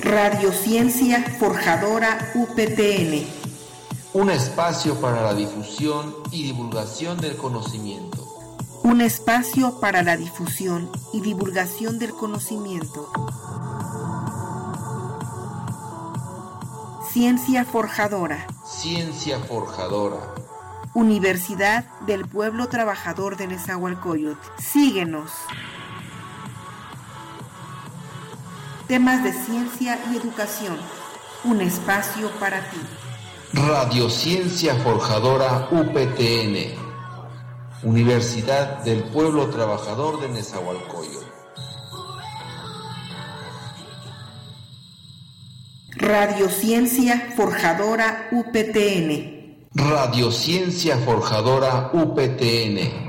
Radiociencia Forjadora UPTN. Un espacio para la difusión y divulgación del conocimiento. Un espacio para la difusión y divulgación del conocimiento. Ciencia Forjadora. Ciencia Forjadora. Universidad del Pueblo Trabajador de Nezahualcóyotl. Síguenos. Temas de ciencia y educación. Un espacio para ti. Radiociencia Forjadora UPTN. Universidad del Pueblo Trabajador de Nezahualcóyotl. Radiociencia Forjadora UPTN. Radiociencia Forjadora UPTN.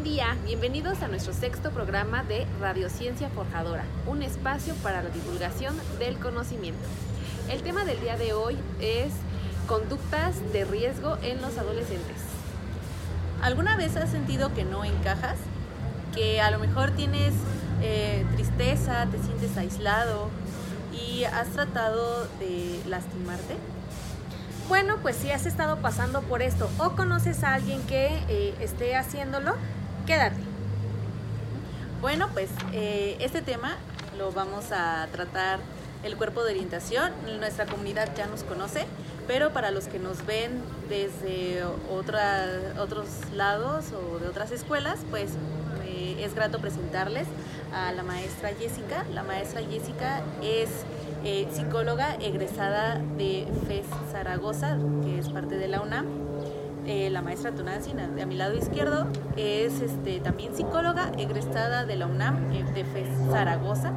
Buen día. Bienvenidos a nuestro sexto programa de Radiociencia Forjadora, un espacio para la divulgación del conocimiento. El tema del día de hoy es conductas de riesgo en los adolescentes. ¿Alguna vez has sentido que no encajas? Que a lo mejor tienes eh, tristeza, te sientes aislado y has tratado de lastimarte? Bueno, pues si has estado pasando por esto o conoces a alguien que eh, esté haciéndolo, quédate. Bueno, pues eh, este tema lo vamos a tratar el cuerpo de orientación. Nuestra comunidad ya nos conoce, pero para los que nos ven desde otros lados o de otras escuelas, pues eh, es grato presentarles a la maestra Jessica. La maestra Jessica es eh, psicóloga egresada de FES Zaragoza, que es parte de la UNAM. Eh, la maestra Tunancy, de a mi lado izquierdo, es este, también psicóloga egresada de la UNAM, eh, de FES Zaragoza.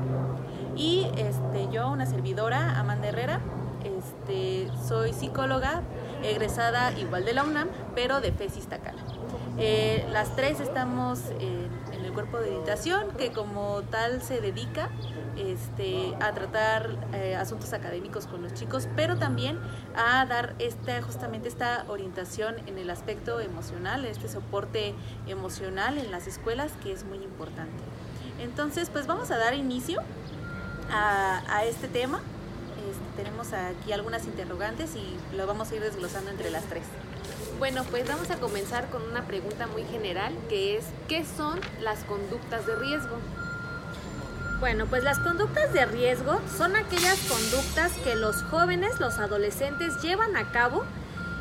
Y este, yo, una servidora, Amanda Herrera, este, soy psicóloga egresada igual de la UNAM, pero de FES Iztacala. las tres estamos cuerpo de orientación, que como tal se dedica este, a tratar eh, asuntos académicos con los chicos, pero también a dar esta, justamente esta orientación en el aspecto emocional, este soporte emocional en las escuelas que es muy importante. Entonces, pues vamos a dar inicio a, este tema. Este, tenemos aquí algunas interrogantes y lo vamos a ir desglosando entre las tres. Bueno, pues vamos a comenzar con una pregunta muy general que es, ¿qué son las conductas de riesgo? Bueno, pues las conductas de riesgo son aquellas conductas que los jóvenes, los adolescentes llevan a cabo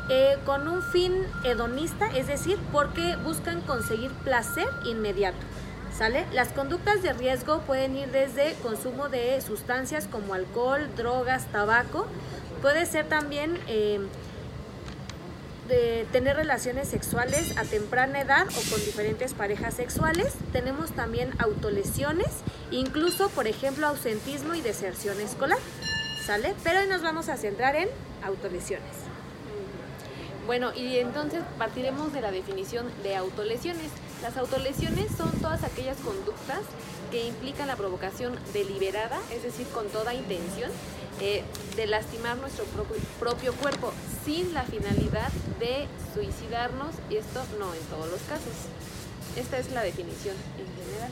eh, con un fin hedonista, es decir, porque buscan conseguir placer inmediato. ¿Sale? Las conductas de riesgo pueden ir desde consumo de sustancias como alcohol, drogas, tabaco. Puede ser también eh, de tener relaciones sexuales a temprana edad o con diferentes parejas sexuales. Tenemos también autolesiones, incluso por ejemplo ausentismo y deserción escolar. ¿Sale? Pero hoy nos vamos a centrar en autolesiones. Bueno, y entonces partiremos de la definición de autolesiones. Las autolesiones son todas aquellas conductas que implican la provocación deliberada, es decir, con toda intención, eh, de lastimar nuestro propio, cuerpo sin la finalidad de suicidarnos, y esto no en todos los casos. Esta es la definición en general.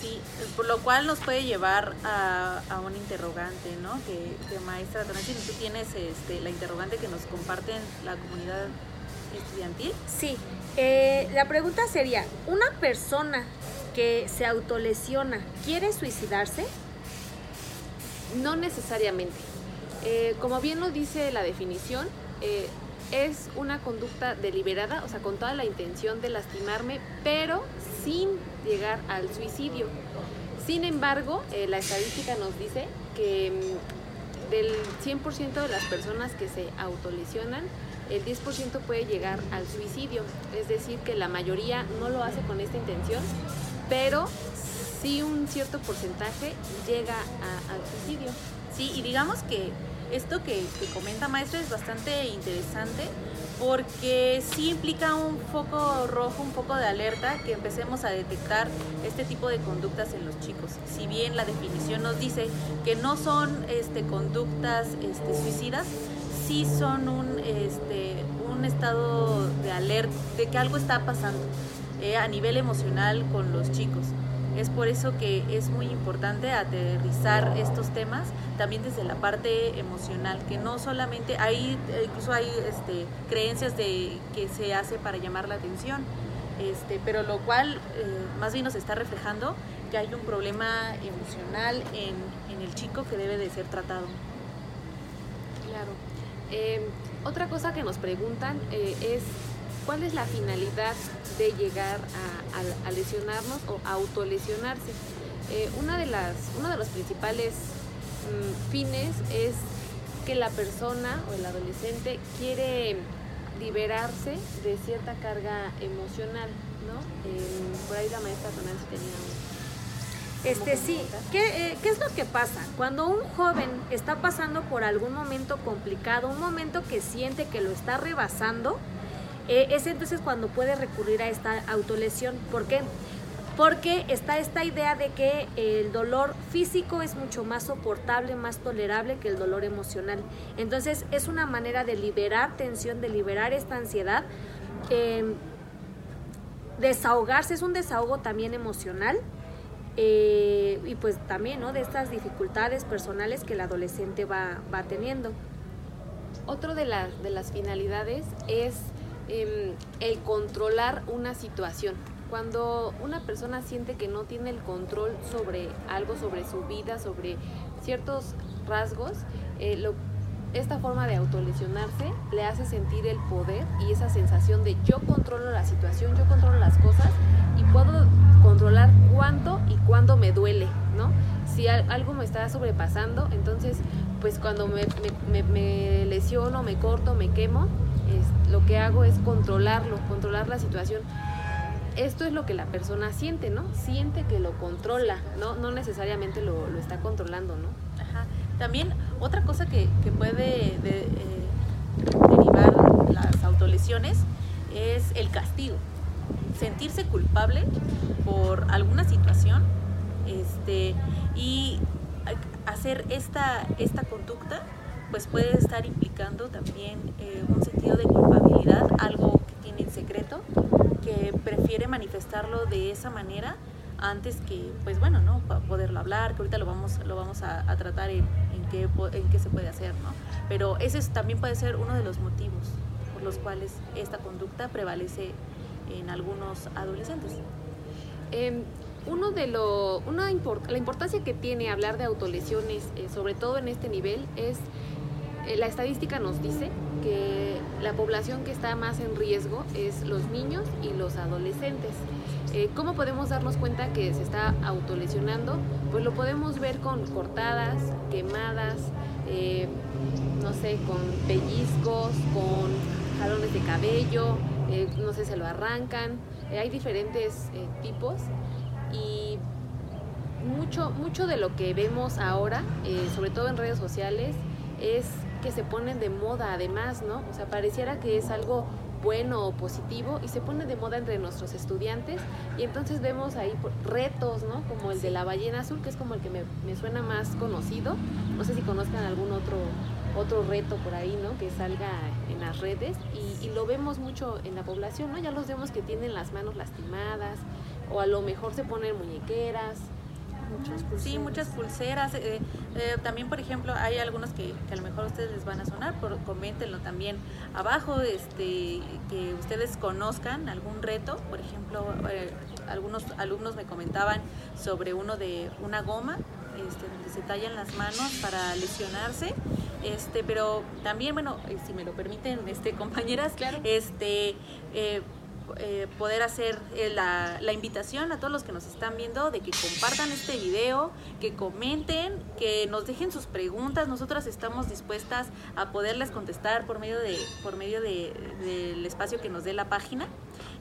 Sí, por lo cual nos puede llevar a, un interrogante, ¿no? Que, maestra Tonantzin, tú tienes este, la interrogante que nos comparten la comunidad estudiantil. Sí, eh, la pregunta sería, ¿una persona que se autolesiona quiere suicidarse? No necesariamente. Eh, como bien lo dice la definición, eh, es una conducta deliberada, o sea, con toda la intención de lastimarme, pero sin llegar al suicidio. Sin embargo, eh, la estadística nos dice que mm, del 100% de las personas que se autolesionan, el 10% puede llegar al suicidio. Es decir, que la mayoría no lo hace con esta intención, pero sí un cierto porcentaje llega al suicidio. Sí, y digamos que esto que, comenta maestra es bastante interesante porque sí implica un foco rojo, un foco de alerta que empecemos a detectar este tipo de conductas en los chicos. Si bien la definición nos dice que no son este, conductas este, suicidas, sí son un, este, un estado de alerta, de que algo está pasando. eh, a nivel emocional con los chicos. Es por eso que es muy importante aterrizar estos temas también desde la parte emocional, que no solamente hay, incluso hay este, creencias de que se hace para llamar la atención, este, pero lo cual eh, más bien nos está reflejando que hay un problema emocional en, en el chico que debe de ser tratado. Claro. Eh, otra cosa que nos preguntan eh, es cuál es la finalidad de llegar a, lesionarnos o autolesionarse. Eh, una de las, uno de los principales mm, fines es que la persona o el adolescente quiere liberarse de cierta carga emocional, ¿no? por ahí la maestra Tonanzi tenía un este sí, ¿Qué, eh, ¿qué, es lo que pasa? Cuando un joven está pasando por algún momento complicado, un momento que siente que lo está rebasando, eh, es entonces cuando puede recurrir a esta autolesión. ¿Por qué? Porque está esta idea de que el dolor físico es mucho más soportable, más tolerable que el dolor emocional. Entonces es una manera de liberar tensión, de liberar esta ansiedad. Eh, desahogarse es un desahogo también emocional eh, y pues también ¿no? de estas dificultades personales que el adolescente va, va teniendo. Otro de, las de las finalidades es em, el controlar una situación. Cuando una persona siente que no tiene el control sobre algo, sobre su vida, sobre ciertos rasgos, eh, lo, esta forma de autolesionarse le hace sentir el poder y esa sensación de yo controlo la situación, yo controlo las cosas y puedo controlar cuánto y cuándo me duele, ¿no? Si algo me está sobrepasando, entonces pues cuando me, me, lesiono, me corto, me quemo, lo que hago es controlarlo, controlar la situación. Esto es lo que la persona siente, ¿no? Siente que lo controla, ¿no? No necesariamente lo, lo está controlando, ¿no? Ajá. También otra cosa que, que puede eh, derivar las autolesiones es el castigo sentirse culpable por alguna situación este, y hacer esta, esta conducta pues puede estar implicando también eh, un sentido de culpabilidad, algo que tiene en secreto, que prefiere manifestarlo de esa manera antes que, pues bueno, ¿no? poderlo hablar, que ahorita lo vamos, lo vamos a, tratar en, en, qué, en qué se puede hacer, ¿no? Pero ese también puede ser uno de los motivos por los cuales esta conducta prevalece en algunos adolescentes. Em, uno de lo, una la importancia que tiene hablar de autolesiones, eh, sobre todo en este nivel, es eh, la estadística nos dice que la población que está más en riesgo es los niños y los adolescentes. Eh, ¿Cómo podemos darnos cuenta que se está autolesionando? Pues lo podemos ver con cortadas, quemadas, no sé, con pellizcos, con jalones de cabello, eh, no sé, se lo arrancan, eh, hay diferentes eh, tipos y mucho, mucho de lo que vemos ahora, sobre todo en redes sociales, es que se ponen de moda además, ¿no? O sea, pareciera que es algo bueno o positivo y se pone de moda entre nuestros estudiantes y entonces vemos ahí retos, ¿no? Como el de la ballena azul, que es como el que me, me suena más conocido. No sé si conozcan algún otro otro reto por ahí, ¿no? Que salga en las redes y, lo vemos mucho en la población, ¿no? Ya los vemos que tienen las manos lastimadas o a lo mejor se ponen muñequeras. Muchas sí, muchas pulseras. Eh, eh, también, por ejemplo, hay algunos que, a lo mejor a ustedes les van a sonar, por, coméntenlo también abajo, este, que ustedes conozcan algún reto. Por ejemplo, eh, algunos alumnos me comentaban sobre uno de una goma este, donde se tallan las manos para lesionarse este, pero también, bueno, si me lo permiten, este, compañeras, claro. este, eh, eh, poder hacer la, la, invitación a todos los que nos están viendo de que compartan este video, que comenten, que nos dejen sus preguntas. Nosotras estamos dispuestas a poderles contestar por medio de por medio de, del espacio que nos dé la página.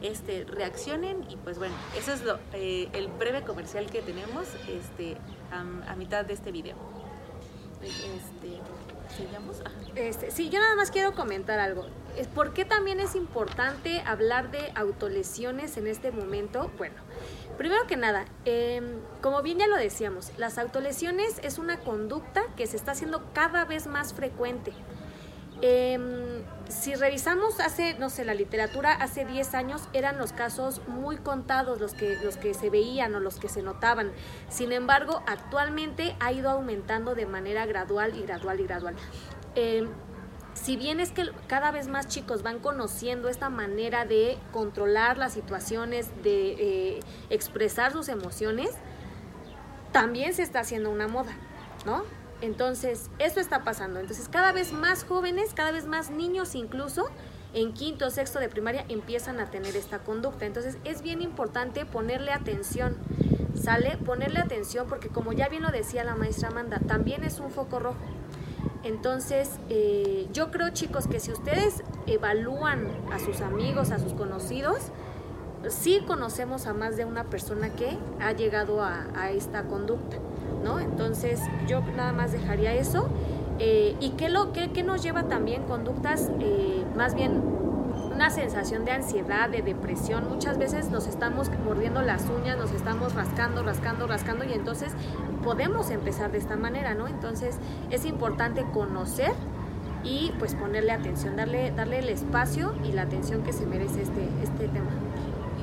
Este, reaccionen y pues bueno, ese es lo, el breve comercial que tenemos este, a, mitad de este video. Este, este, sí, yo nada más quiero comentar algo. ¿Por qué también es importante hablar de autolesiones en este momento? Bueno, primero que nada, em, como bien ya lo decíamos, las autolesiones es una conducta que se está haciendo cada vez más frecuente. Em, si revisamos hace, no sé, la literatura, hace 10 años eran los casos muy contados los que, los que se veían o los que se notaban. Sin embargo, actualmente ha ido aumentando de manera gradual y gradual y gradual. Em, si bien es que cada vez más chicos van conociendo esta manera de controlar las situaciones, de eh, expresar sus emociones, también se está haciendo una moda, ¿no? Entonces, eso está pasando. Entonces, cada vez más jóvenes, cada vez más niños incluso, en quinto o sexto de primaria empiezan a tener esta conducta. Entonces, es bien importante ponerle atención, ¿sale? Ponerle atención porque como ya bien lo decía la maestra Amanda, también es un foco rojo. Entonces, eh, yo creo chicos que si ustedes evalúan a sus amigos, a sus conocidos, sí conocemos a más de una persona que ha llegado a, esta conducta, ¿no? Entonces yo nada más dejaría eso. Eh, ¿Y qué, lo, qué, nos lleva también conductas eh, más bien una sensación de ansiedad, de depresión. Muchas veces nos estamos mordiendo las uñas, nos estamos rascando, rascando, rascando y entonces podemos empezar de esta manera, ¿no? Entonces es importante conocer y pues ponerle atención, darle, darle el espacio y la atención que se merece este, este tema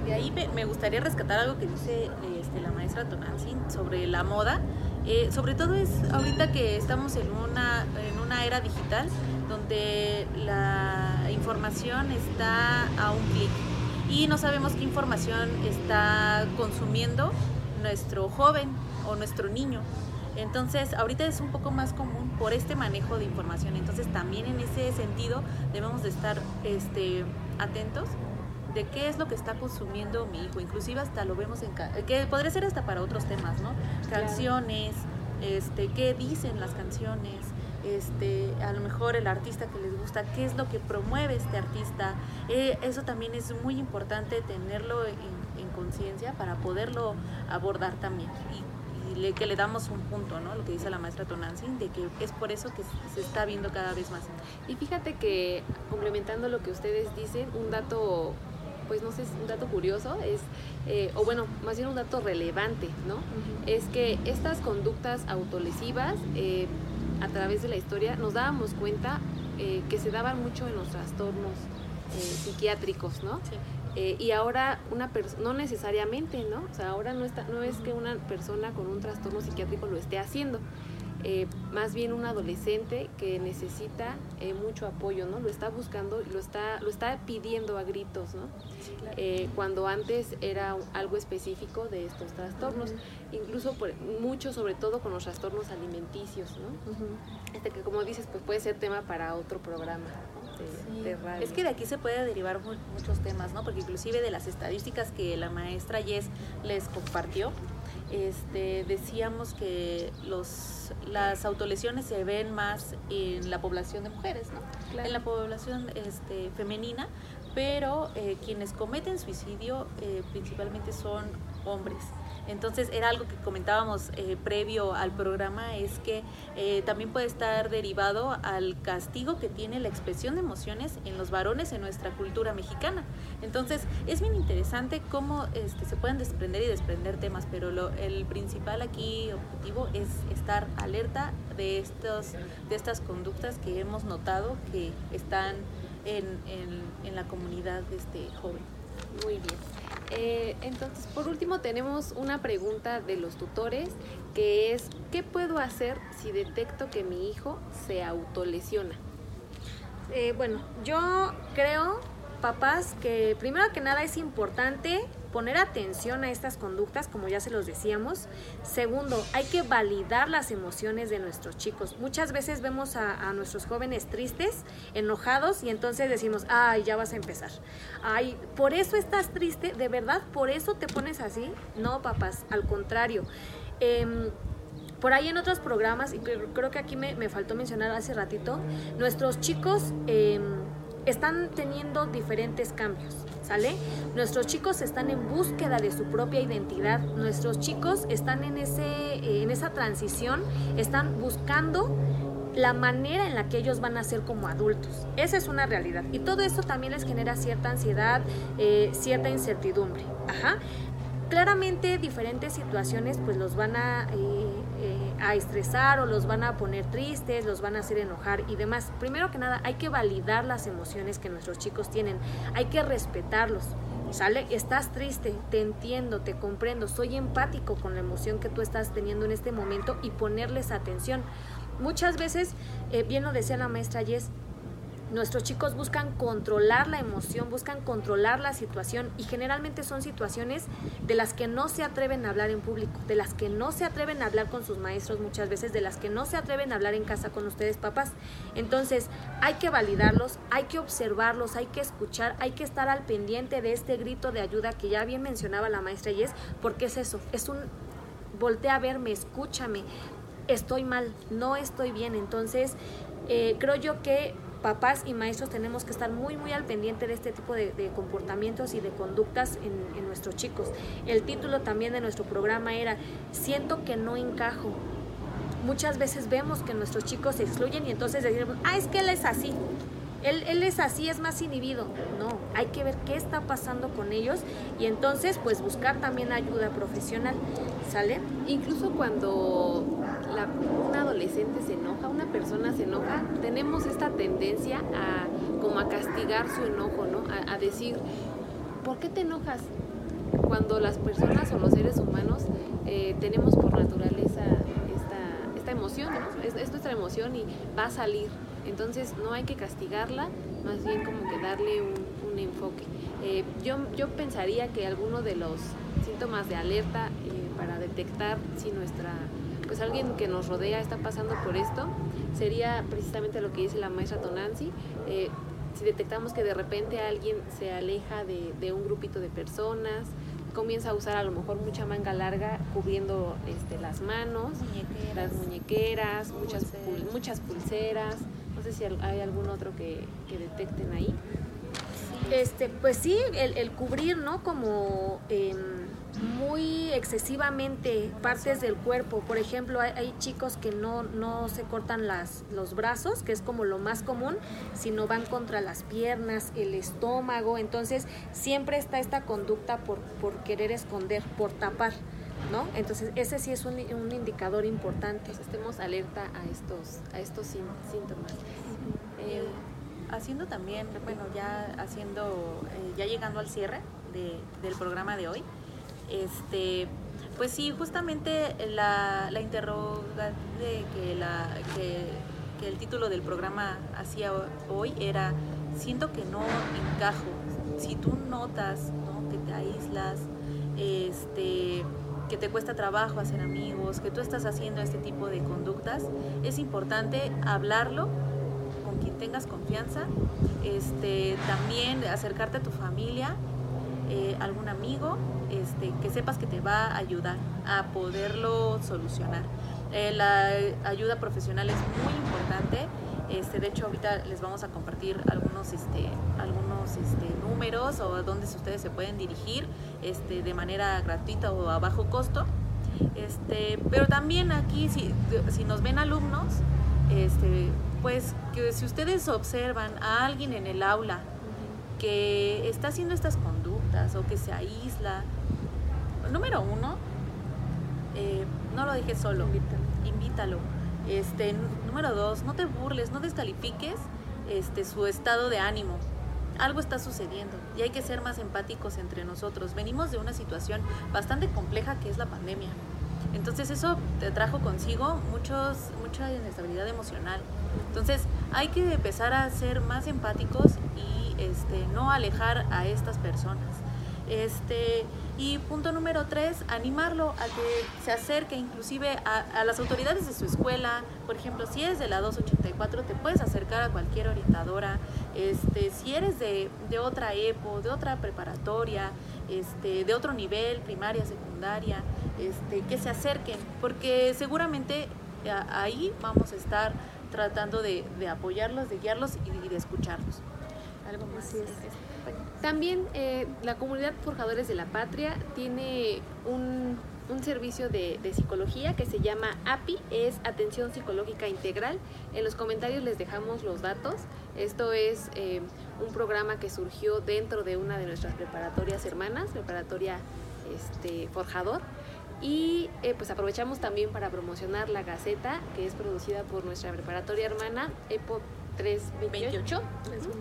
de ahí me, gustaría rescatar algo que dice este, la maestra Tonantzin sobre la moda. Eh, sobre todo es ahorita que estamos en una, en una era digital donde la información está a un clic y no sabemos qué información está consumiendo nuestro joven o nuestro niño. Entonces, ahorita es un poco más común por este manejo de información. Entonces, también en ese sentido debemos de estar este, atentos de qué es lo que está consumiendo mi hijo, inclusive hasta lo vemos en que podría ser hasta para otros temas, ¿no? Canciones, este, qué dicen las canciones, este, a lo mejor el artista que les gusta, qué es lo que promueve este artista. Eh, eso también es muy importante tenerlo en, conciencia para poderlo abordar también. Y, le, que le damos un punto, ¿no? Lo que dice la maestra Tonantzin, de que es por eso que se está viendo cada vez más. Y fíjate que, complementando lo que ustedes dicen, un dato pues no sé, es un dato curioso, es, eh, o bueno, más bien un dato relevante, ¿no? Es que estas conductas autolesivas, eh, a través de la historia, nos dábamos cuenta eh, que se daban mucho en los trastornos psiquiátricos, ¿no? y ahora una persona, no necesariamente, ¿no? O sea, ahora no, está, no es que una persona con un trastorno psiquiátrico lo esté haciendo, eh, más bien un adolescente que necesita eh, mucho apoyo, ¿no? Lo está buscando, lo está, lo está pidiendo a gritos, ¿no? Eh, cuando antes era algo específico de estos trastornos, incluso por, mucho, sobre todo con los trastornos alimenticios, ¿no? Este que como dices, pues puede ser tema para otro programa. Es que de aquí se puede derivar muchos temas, ¿no? Porque inclusive de las estadísticas que la maestra Yes les compartió, este, decíamos que los, las autolesiones se ven más en la población de mujeres, ¿no? en la población este, femenina, pero eh, quienes cometen suicidio eh, principalmente son hombres. Entonces era algo que comentábamos eh, previo al programa, es que eh, también puede estar derivado al castigo que tiene la expresión de emociones en los varones en nuestra cultura mexicana. Entonces es bien interesante cómo este, se pueden desprender y desprender temas, pero lo, el principal aquí objetivo es estar alerta de, estos, de estas conductas que hemos notado que están en, en, en la comunidad de este joven. Muy bien. Eh, entonces, por último, tenemos una pregunta de los tutores que es, ¿qué puedo hacer si detecto que mi hijo se autolesiona? Eh, bueno, yo creo, papás, que primero que nada es importante poner atención a estas conductas, como ya se los decíamos. Segundo, hay que validar las emociones de nuestros chicos. Muchas veces vemos a, nuestros jóvenes tristes, enojados, y entonces decimos, ay, ya vas a empezar. Ay, por eso estás triste, de verdad, por eso te pones así. No, papás, al contrario. Em, por ahí en otros programas, y creo que aquí me, faltó mencionar hace ratito, nuestros chicos em, están teniendo diferentes cambios. ¿sale? Nuestros chicos están en búsqueda de su propia identidad, nuestros chicos están en, ese, eh, en esa transición, están buscando la manera en la que ellos van a ser como adultos. Esa es una realidad. Y todo eso también les genera cierta ansiedad, eh, cierta incertidumbre. Ajá. claramente diferentes situaciones pues los van a, eh, a estresar o los van a poner tristes, los van a hacer enojar y demás. Primero que nada hay que validar las emociones que nuestros chicos tienen, hay que respetarlos. ¿Sale? Estás triste, te entiendo, te comprendo, soy empático con la emoción que tú estás teniendo en este momento y ponerles atención. Muchas veces, eh, bien lo decía la maestra Jess, Nuestros chicos buscan controlar la emoción, buscan controlar la situación y generalmente son situaciones de las que no se atreven a hablar en público, de las que no se atreven a hablar con sus maestros muchas veces, de las que no se atreven a hablar en casa con ustedes papás. Entonces hay que validarlos, hay que observarlos, hay que escuchar, hay que estar al pendiente de este grito de ayuda que ya bien mencionaba la maestra Yes, porque es eso, es un voltea a verme, escúchame, estoy mal, no estoy bien. Entonces eh, creo yo que papás y maestros tenemos que estar muy, muy al pendiente de este tipo de, comportamientos y de conductas en, en, nuestros chicos. El título también de nuestro programa era Siento que no encajo. Muchas veces vemos que nuestros chicos se excluyen y entonces decimos, ah, es que él es así. Él, él, es así, es más inhibido. No, hay que ver qué está pasando con ellos y entonces pues buscar también ayuda profesional. ¿Sale? Incluso cuando la, un adolescente se enoja, una persona se enoja, tenemos esta tendencia a como a castigar su enojo, ¿no? A, decir, ¿por qué te enojas? Cuando las personas o los seres humanos eh, tenemos por naturaleza esta, esta emoción, ¿no? es, es, nuestra emoción y va a salir. Entonces no hay que castigarla, más bien como que darle un, un enfoque. Eh, yo, yo pensaría que alguno de los síntomas de alerta eh, para detectar si nuestra pues alguien que nos rodea está pasando por esto, sería precisamente lo que dice la maestra Tonanzi. Eh, si detectamos que de repente alguien se aleja de, un grupito de personas, comienza a usar a lo mejor mucha manga larga cubriendo este, las manos, las muñequeras, muchas, muchas pulseras. No sé si hay algún otro que, detecten ahí. Este, pues sí, el, el cubrir, ¿no? Como... Em, muy excesivamente partes del cuerpo. Por ejemplo, hay, chicos que no, no se cortan las, los brazos, que es como lo más común, sino van contra las piernas, el estómago. Entonces, siempre está esta conducta por, por querer esconder, por tapar. ¿No? Entonces ese sí es un, un indicador importante. estemos alerta a estos, a estos síntomas. Eh, haciendo también, bueno, ya haciendo, eh, ya llegando al cierre de, del programa de hoy, este, pues sí, justamente la, la interrogante que, la, que, el título del programa hacía hoy era, siento que no encajo. Si tú notas que te aíslas, este, que te cuesta trabajo hacer amigos, que tú estás haciendo este tipo de conductas, es importante hablarlo con quien tengas confianza, este, también acercarte a tu familia eh, algún amigo este, que sepas que te va a ayudar a poderlo solucionar. Eh, la ayuda profesional es muy importante. Este, de hecho, ahorita les vamos a compartir algunos, este, algunos este, números o dónde ustedes se pueden dirigir este, de manera gratuita o a bajo costo. Este, pero también aquí, si, si nos ven alumnos, este, pues que si ustedes observan a alguien en el aula que está haciendo estas o que se aísla, número uno, eh, no lo dejes solo, invítalo. Este, número dos, no te burles, no descalifiques este, su estado de ánimo. Algo está sucediendo y hay que ser más empáticos entre nosotros. Venimos de una situación bastante compleja que es la pandemia. Entonces eso te trajo consigo muchos, mucha inestabilidad emocional. Entonces hay que empezar a ser más empáticos y este, no alejar a estas personas. Este, y punto número tres, animarlo a que se acerque inclusive a, las autoridades de su escuela. Por ejemplo, si eres de la 284, te puedes acercar a cualquier orientadora. Este, si eres de, otra EPO, de otra preparatoria, este, de otro nivel, primaria, secundaria, este, que se acerquen, porque seguramente eh, ahí vamos a estar tratando de, apoyarlos, de guiarlos y de escucharlos algo más. También eh, la comunidad Forjadores de la Patria tiene un, servicio de, psicología que se llama API, es Atención Psicológica Integral. En los comentarios les dejamos los datos. Esto es eh, un programa que surgió dentro de una de nuestras preparatorias hermanas, preparatoria este, forjador. Y eh, pues aprovechamos también para promocionar la Gaceta, que es producida por nuestra preparatoria hermana EPO 328,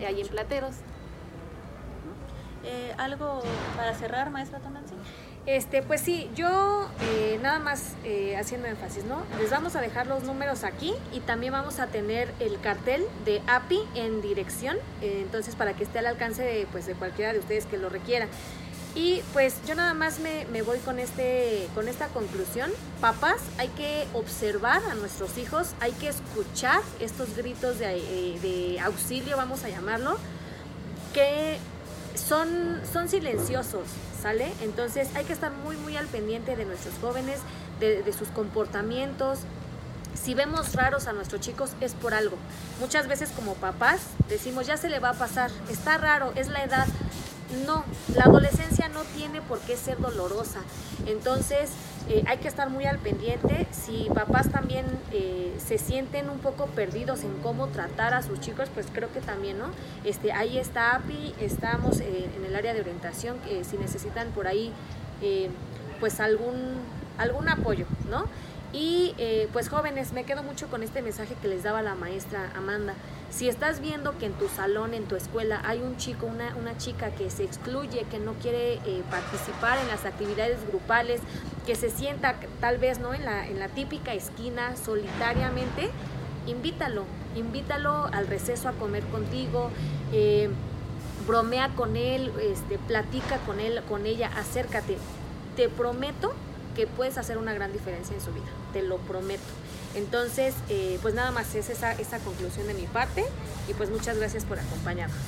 ahí en Plateros. Eh, ¿Algo para cerrar, maestra Tonancy? Este, pues sí, yo eh, nada más eh, haciendo énfasis, ¿no? Les vamos a dejar los números aquí y también vamos a tener el cartel de API en dirección, entonces para que esté al alcance de, pues, de cualquiera de ustedes que lo requiera. Y pues yo nada más me, me, voy con, este, con esta conclusión. Papás, hay que observar a nuestros hijos, hay que escuchar estos gritos de, de auxilio, vamos a llamarlo, que son, son silenciosos, ¿sale? Entonces hay que estar muy, muy al pendiente de nuestros jóvenes, de, de sus comportamientos, si vemos raros a nuestros chicos es por algo. Muchas veces como papás decimos, ya se le va a pasar, está raro, es la edad. No, la adolescencia no tiene por qué ser dolorosa. Entonces eh, hay que estar muy al pendiente. Si papás también eh, se sienten un poco perdidos en cómo tratar a sus chicos, pues creo que también, ¿no? Este, ahí está API, estamos eh, en el área de orientación, si necesitan por ahí pues algún, algún apoyo, ¿no? Y pues jóvenes, me quedo mucho con este mensaje que les daba la maestra Amanda. Si estás viendo que en tu salón, en tu escuela, hay un chico, una, una chica que se excluye, que no quiere eh, participar en las actividades grupales, que se sienta tal vez ¿no? en, la, en la típica esquina solitariamente, invítalo, invítalo al receso a comer contigo. Eh, bromea con él, este, platica con él, con ella, acércate. Te prometo que puedes hacer una gran diferencia en su vida, te lo prometo. Entonces, eh, pues nada más es esa, esa conclusion de mi parte y pues muchas gracias por acompañarnos.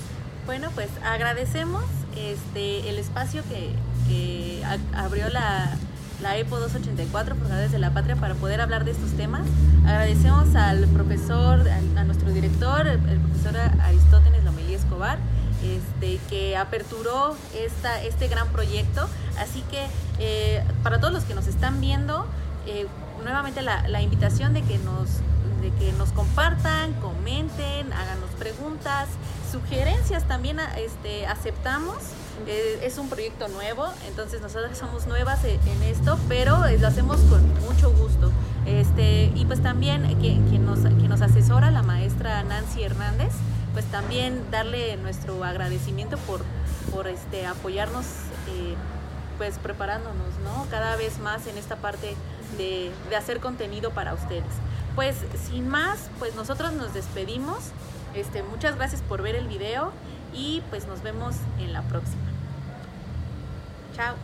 Bueno, pues agradecemos este, el espacio que, que abrió la, la EPO 284, Forjadores de la Patria, para poder hablar de estos temas. Agradecemos al profesor, a, nuestro director, el, profesor Aristóteles Lomelí Escobar, este, que aperturó esta, este gran proyecto. Así que eh, para todos los que nos están viendo, eh, nuevamente la, invitación de que nos de que nos compartan, comenten, háganos preguntas, sugerencias también este, aceptamos. Eh, es un proyecto nuevo, entonces nosotros somos nuevas e, en esto, pero lo hacemos con mucho gusto. Este, y pues también quien, nos, quien nos asesora, la maestra Nancy Hernández, pues también darle nuestro agradecimiento por, por este, apoyarnos, eh, pues preparándonos, ¿no? Cada vez más en esta parte de, hacer contenido para ustedes. Pues sin más, pues nosotros nos despedimos. Este, muchas gracias por ver el video y pues nos vemos en la próxima. Chao.